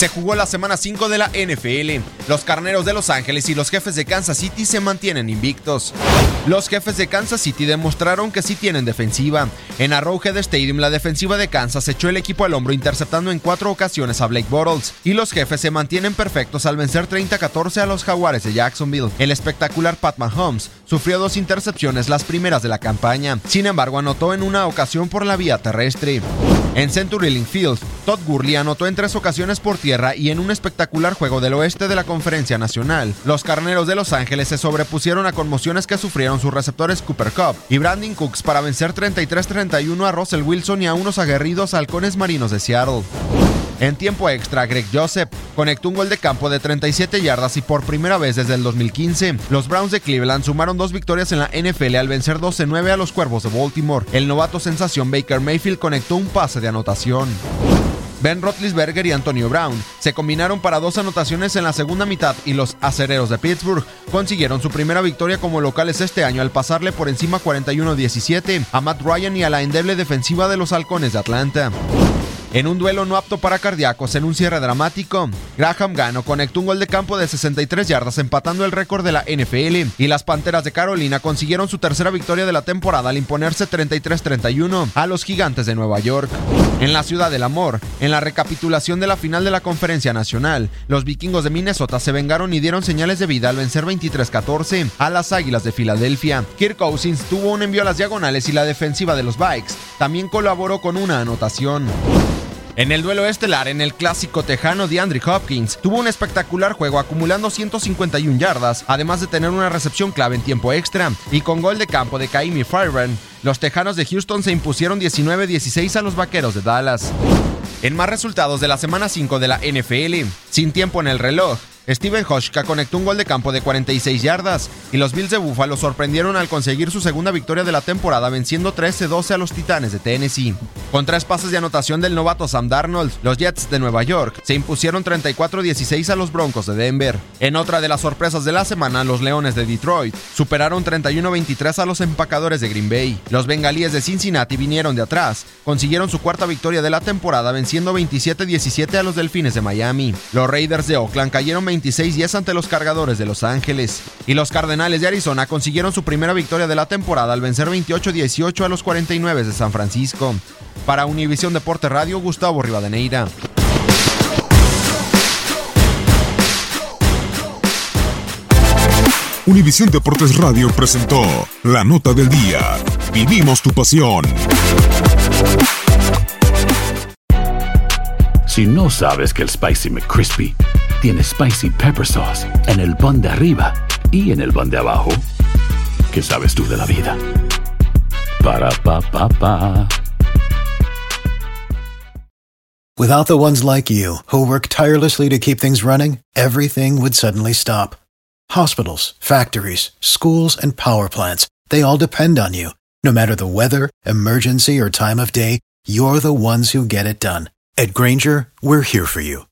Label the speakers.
Speaker 1: Se jugó la semana 5 de la NFL. Los carneros de Los Ángeles y los jefes de Kansas City se mantienen invictos. Los jefes de Kansas City demostraron que sí tienen defensiva. En Arrowhead Stadium, la defensiva de Kansas echó el equipo al hombro interceptando en cuatro ocasiones a Blake Bortles. Y los jefes se mantienen perfectos al vencer 30-14 a los Jaguares de Jacksonville. El espectacular Pat Mahomes sufrió dos intercepciones, las primeras de la campaña. Sin embargo, anotó en una ocasión por la vía terrestre. En Century Link Field, Todd Gurley anotó en tres ocasiones por tierra y en un espectacular juego del oeste de la Conferencia Nacional. Los carneros de Los Ángeles se sobrepusieron a conmociones que sufrieron sus receptores Cooper Cup y Brandon Cooks para vencer 33-31 a Russell Wilson y a unos aguerridos halcones marinos de Seattle. En tiempo extra, Greg Joseph conectó un gol de campo de 37 yardas y por primera vez desde el 2015. Los Browns de Cleveland sumaron dos victorias en la NFL al vencer 12-9 a los Cuervos de Baltimore. El novato sensación Baker Mayfield conectó un pase de anotación. Ben Roethlisberger y Antonio Brown se combinaron para dos anotaciones en la segunda mitad y los acereros de Pittsburgh consiguieron su primera victoria como locales este año al pasarle por encima 41-17 a Matt Ryan y a la endeble defensiva de los halcones de Atlanta. En un duelo no apto para cardíacos en un cierre dramático, Graham Gano conectó un gol de campo de 63 yardas empatando el récord de la NFL y las Panteras de Carolina consiguieron su tercera victoria de la temporada al imponerse 33-31 a los Gigantes de Nueva York. En la ciudad del amor, en la recapitulación de la final de la Conferencia Nacional, los vikingos de Minnesota se vengaron y dieron señales de vida al vencer 23-14 a las Águilas de Filadelfia. Kirk Cousins tuvo un envío a las diagonales y la defensiva de los Bikes también colaboró con una anotación. En el duelo estelar, en el clásico tejano de Andrew Hopkins, tuvo un espectacular juego acumulando 151 yardas, además de tener una recepción clave en tiempo extra, y con gol de campo de Kaimi Fireburn, los Tejanos de Houston se impusieron 19-16 a los Vaqueros de Dallas. En más resultados de la semana 5 de la NFL, sin tiempo en el reloj, Steven Hoshka conectó un gol de campo de 46 yardas y los Bills de Buffalo sorprendieron al conseguir su segunda victoria de la temporada venciendo 13-12 a los Titanes de Tennessee. Con tres pases de anotación del novato Sam Darnold, los Jets de Nueva York se impusieron 34-16 a los Broncos de Denver. En otra de las sorpresas de la semana, los Leones de Detroit superaron 31-23 a los empacadores de Green Bay. Los Bengalíes de Cincinnati vinieron de atrás, consiguieron su cuarta victoria de la temporada venciendo 27-17 a los Delfines de Miami. Los Raiders de Oakland cayeron 26-10 ante los Cargadores de Los Ángeles. Y los Cardenales de Arizona consiguieron su primera victoria de la temporada al vencer 28-18 a los 49 de San Francisco. Para Univisión Deporte Radio, Gustavo Rivadeneira.
Speaker 2: Univisión Deportes Radio presentó la nota del día. Vivimos tu pasión.
Speaker 3: Si no sabes que el Spicy McCrispy tiene Spicy Pepper Sauce en el pan de arriba y en el pan de abajo, ¿qué sabes tú de la vida? Para, pa, pa, pa.
Speaker 4: Without the ones like you, who work tirelessly to keep things running, everything would suddenly stop. Hospitals, factories, schools, and power plants, they all depend on you. No matter the weather, emergency, or time of day, you're the ones who get it done. At Granger, we're here for you